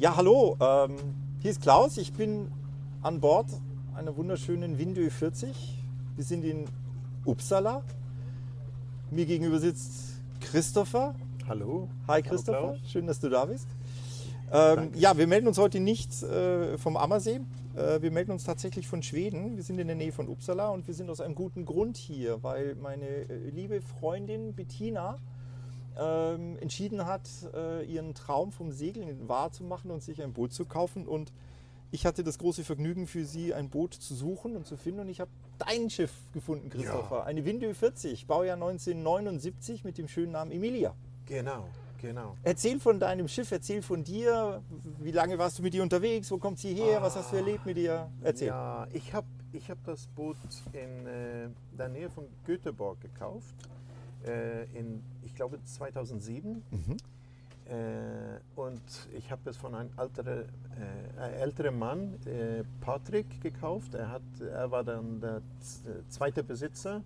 Ja, hallo, ähm, hier ist Klaus. Ich bin an Bord einer wunderschönen Windö 40. Wir sind in Uppsala. Mir gegenüber sitzt Christopher. Hallo. Hi Christopher, Klaus. schön, dass du da bist. Ähm, ja, wir melden uns heute nicht äh, vom Ammersee. Äh, wir melden uns tatsächlich von Schweden. Wir sind in der Nähe von Uppsala und wir sind aus einem guten Grund hier, weil meine äh, liebe Freundin Bettina ähm, entschieden hat, äh, ihren Traum vom Segeln wahrzumachen und sich ein Boot zu kaufen. Und ich hatte das große Vergnügen für sie, ein Boot zu suchen und zu finden. Und ich habe dein Schiff gefunden, Christopher. Ja. Eine Windö 40, Baujahr 1979 mit dem schönen Namen Emilia. Genau, genau. Erzähl von deinem Schiff, erzähl von dir. Wie lange warst du mit ihr unterwegs? Wo kommt sie her? Was hast du erlebt mit ihr? Erzähl. Ja, ich habe ich hab das Boot in äh, der Nähe von Göteborg gekauft. Äh, in, ich glaube, 2007. Mhm. Äh, und ich habe es von einem älteren, äh, ein älteren Mann, äh, Patrick, gekauft. Er, hat, er war dann der äh, zweite Besitzer,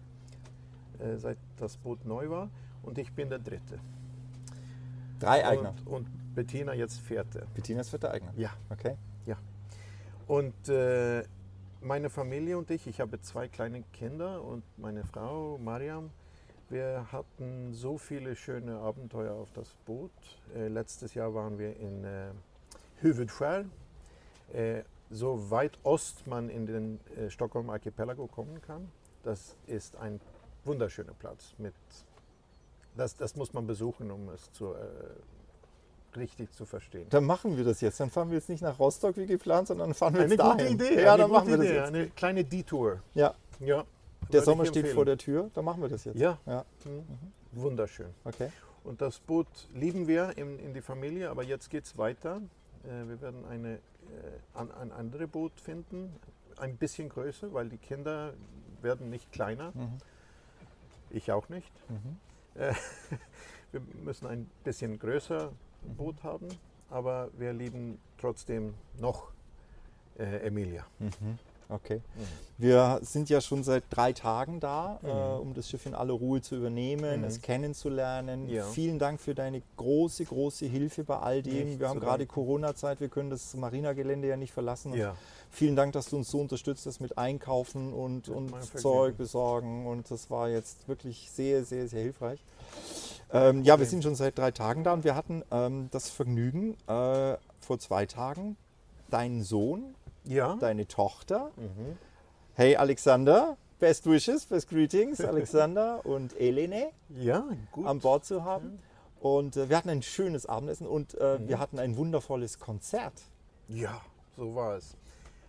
äh, seit das Boot neu war. Und ich bin der dritte. Drei Eigner. Und, und Bettina jetzt vierte. Bettinas vierter Eigner. Ja. Okay. Ja. Und äh, meine Familie und ich, ich habe zwei kleine Kinder und meine Frau Mariam, wir hatten so viele schöne Abenteuer auf das Boot. Äh, letztes Jahr waren wir in äh, Huvudskär, äh, so weit ost man in den äh, Stockholm Archipelago kommen kann. Das ist ein wunderschöner Platz. Mit, das, das muss man besuchen, um es zu, äh, richtig zu verstehen. Dann machen wir das jetzt. Dann fahren wir jetzt nicht nach Rostock wie geplant, sondern fahren wir Eine jetzt dahin. Idee. Ja, eine dann machen wir das Idee, jetzt. Eine kleine Detour. Ja, Ja. Der Sommer steht vor der Tür. Dann machen wir das jetzt. Ja. ja. Mhm. Wunderschön. Okay. Und das Boot lieben wir in, in die Familie, aber jetzt geht es weiter. Äh, wir werden eine, äh, an, ein anderes Boot finden, ein bisschen größer, weil die Kinder werden nicht kleiner. Mhm. Ich auch nicht. Mhm. Äh, wir müssen ein bisschen größer Mhm. Boot haben, aber wir lieben trotzdem noch äh, Emilia. Mhm. Okay. Mhm. Wir sind ja schon seit drei Tagen da, Mhm. äh, um das Schiff in aller Ruhe zu übernehmen, Mhm. es kennenzulernen. Ja. Vielen Dank für deine große, große Hilfe bei all dem. Nicht wir haben gerade. Corona-Zeit, wir können das Marina-Gelände ja nicht verlassen. Ja. Vielen Dank, dass du uns so unterstützt hast mit Einkaufen und, und. Zeug besorgen. Und das war jetzt wirklich sehr, sehr, sehr hilfreich. Ähm, ja, wir sind schon seit drei Tagen da und wir hatten ähm, das Vergnügen, äh, vor zwei Tagen deinen Sohn, Ja. deine Tochter, Mhm. hey Alexander, best wishes, best greetings, Alexander und Elene Ja, gut. an Bord zu haben. Und äh, wir hatten ein schönes Abendessen und äh, Mhm. wir hatten ein wundervolles Konzert. Ja, so war es.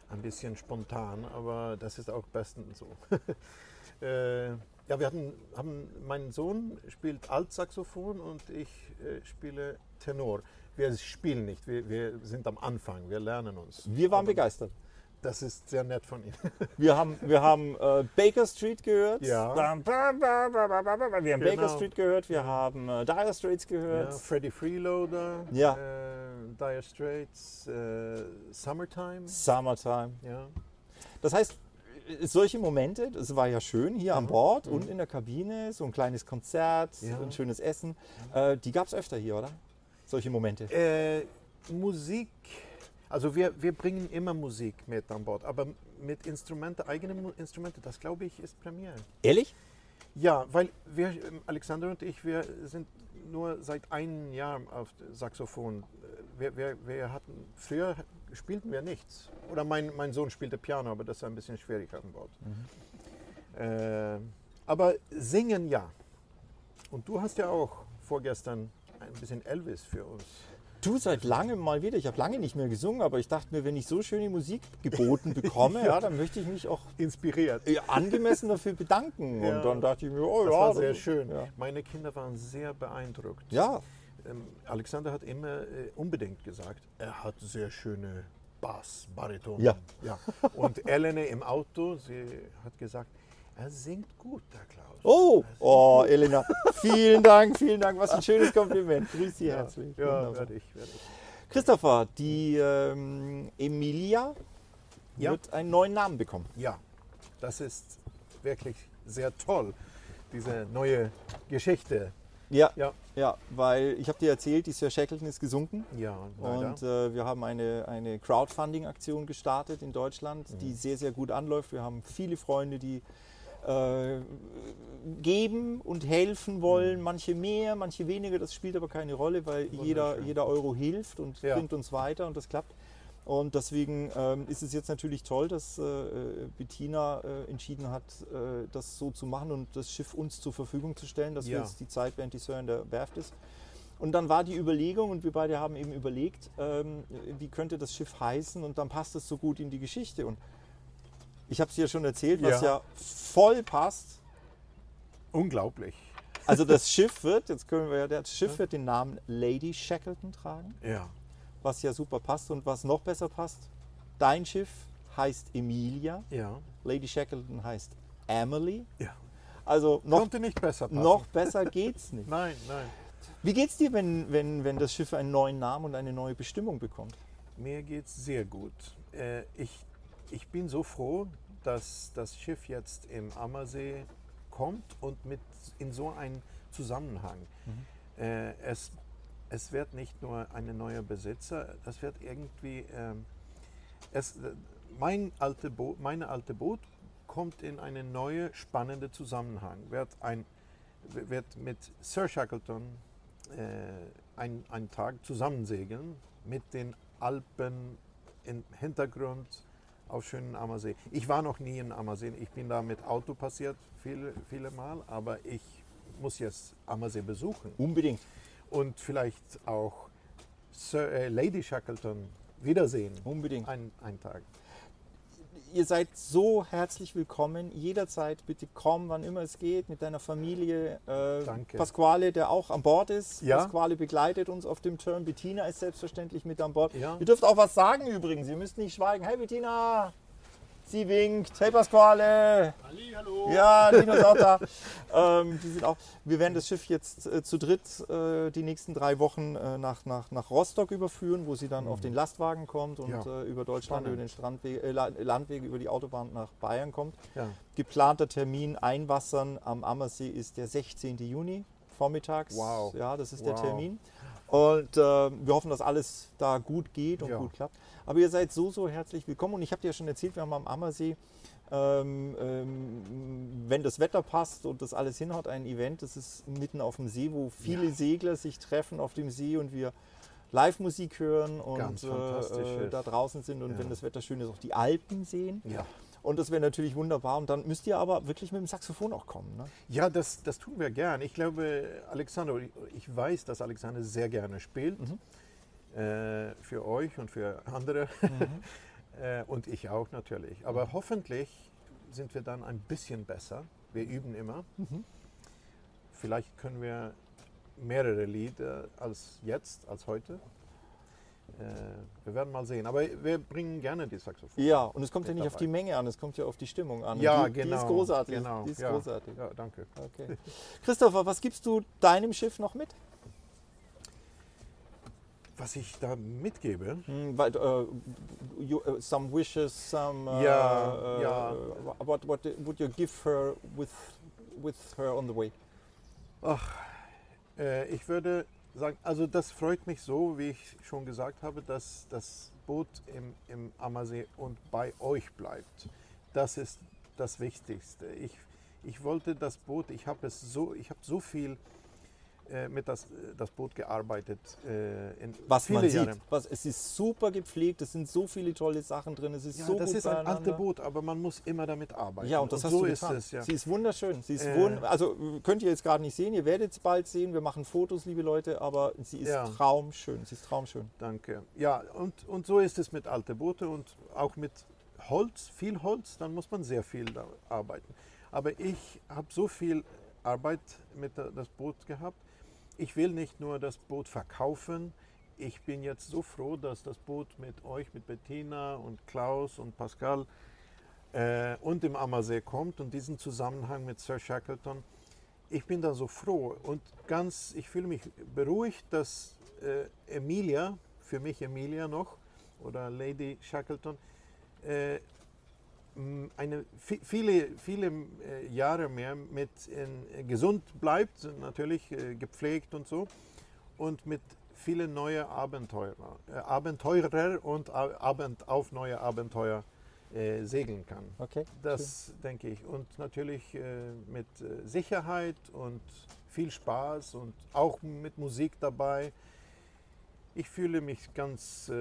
Ein bisschen spontan, aber das ist auch bestens so. äh, ja, wir hatten, haben, mein Sohn spielt Altsaxophon und ich äh, spiele Tenor. Wir spielen nicht, wir, wir sind am Anfang, wir lernen uns. Wir waren Aber begeistert. Das ist sehr nett von Ihnen. Wir haben, wir haben äh, Baker Street gehört. Ja. Wir haben Baker Genau. Street gehört, wir haben äh, Dire Straits Ja, gehört. Freddie Freeloader, Ja. äh, Dire Straits, äh, Summertime. Summertime. Ja. Das heißt, äh, solche Momente, das war ja schön hier an Mhm. Bord Mhm. und in der Kabine, so ein kleines Konzert, Ja. ein schönes Essen. Äh, die gab es öfter hier, oder? Solche Momente. Äh, Musik, also wir, wir bringen immer Musik mit an Bord, aber mit Instrumente, eigene Mu- Instrumente, das glaube ich ist Premiere. Ehrlich? Ja, weil wir, ähm, Alexander und ich, wir sind nur seit einem Jahr auf Saxophon. Äh, Wir, wir, wir hatten, früher spielten wir nichts. Oder mein, mein Sohn spielte Piano, aber das ist ein bisschen schwierig an Bord. Äh, aber singen ja. Und du hast ja auch vorgestern ein bisschen Elvis für uns. Du seit langem mal wieder. Ich habe lange nicht mehr gesungen, aber ich dachte mir, wenn ich so schöne Musik geboten bekomme, ja. dann möchte ich mich auch Inspiriert. angemessen dafür bedanken. Ja. Und dann dachte ich mir, oh Das ja. war sehr schön. Ja. Meine Kinder waren sehr beeindruckt. ja. ähm, Alexander hat immer äh, unbedingt gesagt, er hat sehr schöne Bass, Bariton. Ja. ja. Und Elene im Auto, sie hat gesagt, er singt gut, der Klaus. Oh, oh, Elena, vielen Dank, vielen Dank. Was ein schönes Kompliment. Grüß Sie herzlich. Ja, Wunderbar. werde ich, werde ich. Christopher, die ähm, Emilia Ja. wird einen neuen Namen bekommen. Ja, das ist wirklich sehr toll, diese neue Geschichte. Ja, Ja, ja weil ich habe dir erzählt, die Sir Shackleton ist gesunken. ja, leider. Und äh, wir haben eine, eine Crowdfunding-Aktion gestartet in Deutschland, die Mhm. sehr, sehr gut anläuft. Wir haben viele Freunde, die äh, geben und helfen wollen, manche mehr, manche weniger. Das spielt aber keine Rolle, weil jeder, Mhm. Jeder Euro hilft und Ja. bringt uns weiter und das klappt. Und deswegen ähm, ist es jetzt natürlich toll, dass äh, Bettina äh, entschieden hat, äh, das so zu machen und das Schiff uns zur Verfügung zu stellen, dass wir Ja. jetzt die Zeit, während die Sir in der Werft ist. Und dann war die Überlegung, und wir beide haben eben überlegt, ähm, wie könnte das Schiff heißen und dann passt es so gut in die Geschichte. Und ich habe es dir schon erzählt, was ja. Ja. voll passt. Unglaublich. Also das Schiff wird, jetzt können wir ja, das Schiff wird den Namen Lady Shackleton tragen, Ja. was ja super passt. Und was noch besser passt, dein Schiff heißt Emilia, Ja. Lady Shackleton heißt Emily. ja. Also noch, Konnte nicht besser passen. noch besser geht's nicht. Nein, nein. Wie geht's dir, wenn, wenn, wenn das Schiff einen neuen Namen und eine neue Bestimmung bekommt? Mir geht's sehr gut. Äh, ich, ich bin so froh, dass das Schiff jetzt im Ammersee kommt und mit in so einen Zusammenhang. Äh, es, es wird nicht nur ein neuer Besitzer, es wird irgendwie, ähm, es, äh, mein alte Boot, meine alte Boot kommt in einen neuen spannenden Zusammenhang. Wird, ein, wird mit Sir Shackleton äh, ein, einen Tag zusammensegeln mit den Alpen im Hintergrund auf schönen Ammersee. Ich war noch nie in Ammersee. Ich bin da mit Auto passiert viele, viele Mal, aber ich muss jetzt Ammersee besuchen Unbedingt. und vielleicht auch Sir, äh, Lady Shackleton wiedersehen. Unbedingt. Ein, einen Tag. Ihr seid so herzlich willkommen. Jederzeit bitte komm, wann immer es geht, mit deiner Familie. Äh, Danke. Pasquale, der auch an Bord ist. Ja. Pasquale begleitet uns auf dem Turn. Bettina ist selbstverständlich mit an Bord. Ja. Ihr dürft auch was sagen übrigens. Ihr müsst nicht schweigen. Hey Bettina! Sie winkt. Hey Pasquale! hallo. Ja, Lino ist auch da. ähm, die sind auch, wir werden das Schiff jetzt äh, zu dritt äh, die nächsten drei Wochen äh, nach, nach, nach Rostock überführen, wo sie dann auf den Lastwagen kommt und Ja. äh, über Deutschland, Spannend. über den Strandweg, äh, La- Landwege, über die Autobahn nach Bayern kommt. Ja. Geplanter Termin Einwassern am Ammersee ist der 16. Juni vormittags. Wow. Ja, das ist der Wow. Termin. Und äh, wir hoffen, dass alles da gut geht und Ja. gut klappt. Aber ihr seid so, so herzlich willkommen. Und ich habe dir ja schon erzählt, wir haben am Ammersee, ähm, ähm, wenn das Wetter passt und das alles hinhaut, ein Event. Das ist mitten auf dem See, wo viele Ja. Segler sich treffen auf dem See und wir Live-Musik hören und äh, fantastisch äh, da draußen sind und wenn das Wetter schön ist, auch die Alpen sehen. Ja. Und das wäre natürlich wunderbar. Und dann müsst ihr aber wirklich mit dem Saxophon auch kommen. Ne? Ja, das, das tun wir gern. Ich glaube, Alexander, ich- weiß, dass Alexander sehr gerne spielt. Äh, für euch und für andere. äh, und ich auch natürlich. Aber hoffentlich sind wir dann ein bisschen besser. Wir üben immer. Vielleicht können wir mehrere Lieder als jetzt, als heute. Äh, wir werden mal sehen. Aber wir bringen gerne die Saxophon. Ja, und es kommt ja nicht auf dabei. die Menge an, es kommt ja auf die Stimmung an. Ja, die, genau. Die ist großartig. Genau. Die ist ja. großartig. Ja, danke. Okay. Christopher, was gibst du deinem Schiff noch mit? Was ich da mitgebe, Hm, weil, äh, you, uh, some wishes, some. Uh, Ja, uh, ja. What, what would you give her with, with her on the way? Äh, ich würde sagen, also das freut mich so, wie ich schon gesagt habe, dass das Boot im, im Ammersee und bei euch bleibt. Das ist das Wichtigste. Ich, ich wollte das Boot, ich habe es so, ich habe so viel äh, mit das, das Boot gearbeitet äh, in Was viele man sieht, Jahre. was, es ist super gepflegt, es sind so viele tolle Sachen drin, es ist Ja, so das gut ist ein altes. Boot, aber man muss immer damit arbeiten. Ja, und das hast so du ist getan. es. Ja. Sie ist wunderschön. Sie ist Äh. wund also könnt ihr jetzt gerade nicht sehen, ihr werdet es bald sehen. Wir machen Fotos, liebe Leute, aber sie ist Ja. traumschön. Sie ist traumschön. Danke. Ja, und, und so ist es mit alten Booten und auch mit Holz, viel Holz, dann muss man sehr viel arbeiten. Aber ich habe so viel Arbeit mit das Boot gehabt ich will nicht nur das Boot verkaufen. Ich bin jetzt so froh, dass das Boot mit euch, mit Bettina und Klaus und Pascal äh, und dem Ammersee kommt und diesen Zusammenhang mit Sir Shackleton. Ich bin da so froh und ganz, ich fühle mich beruhigt, dass äh, Emilia, für mich Emilia noch, oder Lady Shackleton, äh, eine, viele, viele äh, Jahre mehr mit in, gesund bleibt, natürlich äh, gepflegt und so, und mit vielen neuen Abenteurer, äh, Abenteurer und Abend, auf neue Abenteuer äh, segeln kann. Okay. Das schön. denke ich. Und natürlich äh, mit äh, Sicherheit und viel Spaß und auch mit Musik dabei. Ich fühle mich ganz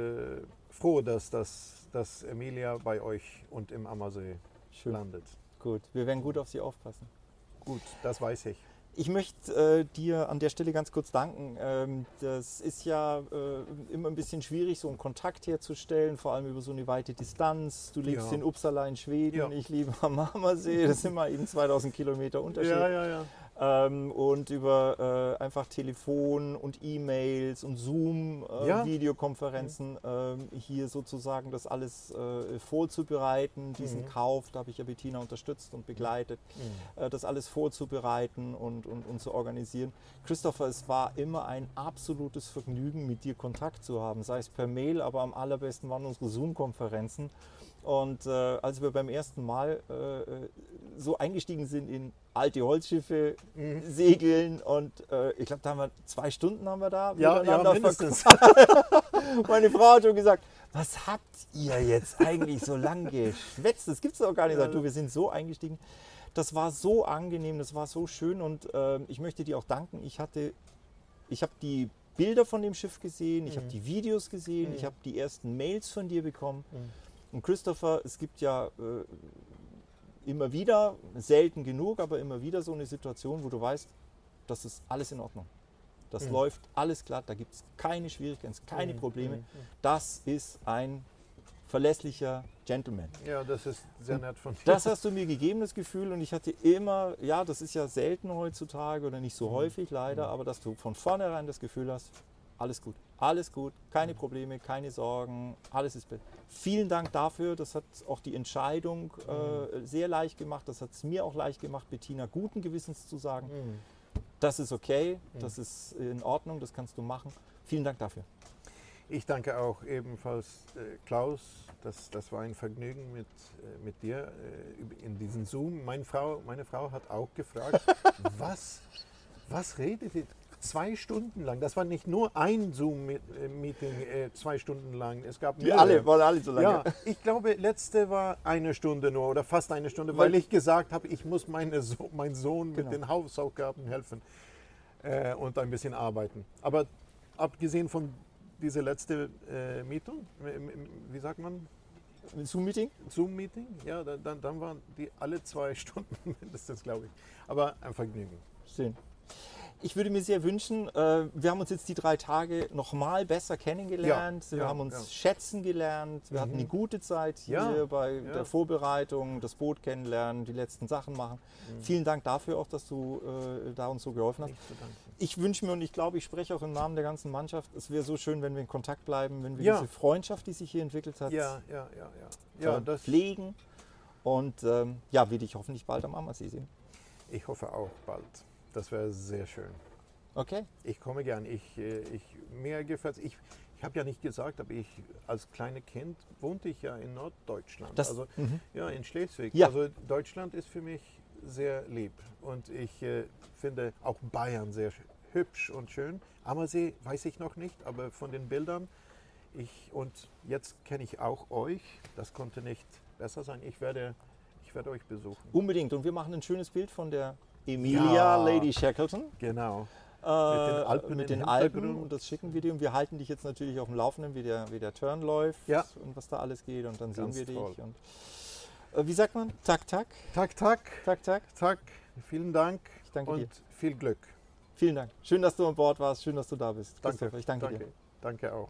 froh, dass, das, dass Emilia bei euch und im Ammersee Schön. landet. Gut, wir werden gut auf Sie aufpassen. Gut, das weiß ich. Ich möchte äh, dir an der Stelle ganz kurz danken. Ähm, das ist ja äh, immer ein bisschen schwierig, so einen Kontakt herzustellen, vor allem über so eine weite Distanz. Du lebst ja. in Uppsala in Schweden, ja. ich lebe am Ammersee, das sind mal eben 2000 Kilometer Unterschied. Ja, ja, ja. Ähm, und über äh, einfach Telefon und E-Mails und Zoom-Videokonferenzen äh, ja. ähm, hier sozusagen das alles äh, vorzubereiten, diesen mhm. Kauf, da habe ich ja Bettina unterstützt und begleitet, mhm. Äh, das alles vorzubereiten und, und, und zu organisieren. Christopher, es war immer ein absolutes Vergnügen, mit dir Kontakt zu haben, sei es per Mail, aber am allerbesten waren unsere Zoom-Konferenzen. Und äh, als wir beim ersten Mal äh, äh, so eingestiegen sind in alte Holzschiffe, mhm. segeln und äh, ich glaube, da haben wir zwei Stunden haben wir da ja, ja mindestens. Meine Frau hat schon gesagt, was habt ihr jetzt eigentlich so lange geschwätzt? Das gibt es doch gar nicht. Ja. Du, wir sind so eingestiegen. Das war so angenehm, das war so schön und äh, ich möchte dir auch danken. Ich hatte, ich habe die Bilder von dem Schiff gesehen, ich mhm. habe die Videos gesehen, mhm. ich habe die ersten Mails von dir bekommen. Mhm. Und Christopher, es gibt ja äh, immer wieder, selten genug, aber immer wieder so eine Situation, wo du weißt, das ist alles in Ordnung. Das mhm. läuft alles glatt, da gibt es keine Schwierigkeiten, keine mhm. Probleme. Mhm. Das ist ein verlässlicher Gentleman. Ja, das ist sehr nett von dir. Das hast du mir gegeben, das Gefühl, und ich hatte immer, ja, das ist ja selten heutzutage oder nicht so mhm. häufig leider, mhm. aber dass du von vornherein das Gefühl hast, alles gut. Alles gut, keine Probleme, keine Sorgen, alles ist besser. Vielen Dank dafür. Das hat auch die Entscheidung äh, mhm. sehr leicht gemacht. Das hat es mir auch leicht gemacht, Bettina guten Gewissens zu sagen, mhm. das ist okay, mhm. das ist in Ordnung, das kannst du machen. Vielen Dank dafür. Ich danke auch ebenfalls äh, Klaus. Das, das war ein Vergnügen mit, äh, mit dir äh, in diesem Zoom. Meine Frau, meine Frau hat auch gefragt, was, was redet ihr? Zwei Stunden lang. Das war nicht nur ein Zoom-Meeting äh, zwei Stunden lang. Es gab Die alle, waren alle so lange. Ja, ich glaube, letzte war eine Stunde nur oder fast eine Stunde, weil, weil ich gesagt habe, ich muss meine so meinen Sohn genau. mit den Hausaufgaben helfen äh, und ein bisschen arbeiten. Aber abgesehen von dieser letzte äh, Meeting, wie sagt man? Zoom-Meeting? Zoom-Meeting, ja, dann, dann waren die alle zwei Stunden mindestens, glaube ich. Aber ein Vergnügen. Schön ich würde mir sehr wünschen, äh, wir haben uns jetzt die drei Tage nochmal besser kennengelernt. Ja, wir ja, haben uns ja. schätzen gelernt. Wir mhm. hatten eine gute Zeit hier bei der Vorbereitung, das Boot kennenlernen, die letzten Sachen machen. Mhm. Vielen Dank dafür auch, dass du äh, da uns so geholfen hast. Ich wünsche mir und ich glaube, ich spreche auch im Namen der ganzen Mannschaft, es wäre so schön, wenn wir in Kontakt bleiben, wenn wir diese Freundschaft, die sich hier entwickelt hat, ja, ja, ja, ja. pflegen. Und ähm, ja, will dich hoffentlich bald am Ammersee sehen. Ich hoffe auch bald. Das wäre sehr schön. Okay. Ich komme gern. Ich, äh, ich, mir gefällt Ich, ich habe ja nicht gesagt, aber ich als kleines Kind wohnte ich ja in Norddeutschland. Das, also -hmm. ja, in Schleswig. Ja. Also Deutschland ist für mich sehr lieb. Und ich äh, finde auch Bayern sehr hübsch und schön. Ammersee weiß ich noch nicht, aber von den Bildern. Ich, und jetzt kenne ich auch euch. Das konnte nicht besser sein. Ich werde, ich werde euch besuchen. Unbedingt. Und wir machen ein schönes Bild von der Emilia ja, Lady Shackleton. Genau. Äh, mit den Alpen, mit den Alpen und das schicken wir dir. Und wir halten dich jetzt natürlich auf dem Laufenden, wie der, wie der Turn läuft ja. und was da alles geht. Und dann Ganz sehen wir toll. dich. Und, äh, wie sagt man? Tak, tak. Tak, tak. Tak, tak. Tak. Vielen Dank. Ich danke und dir. viel Glück. Vielen Dank. Schön, dass du an Bord warst. Schön, dass du da bist. Danke. Ich danke, danke. dir. Danke auch.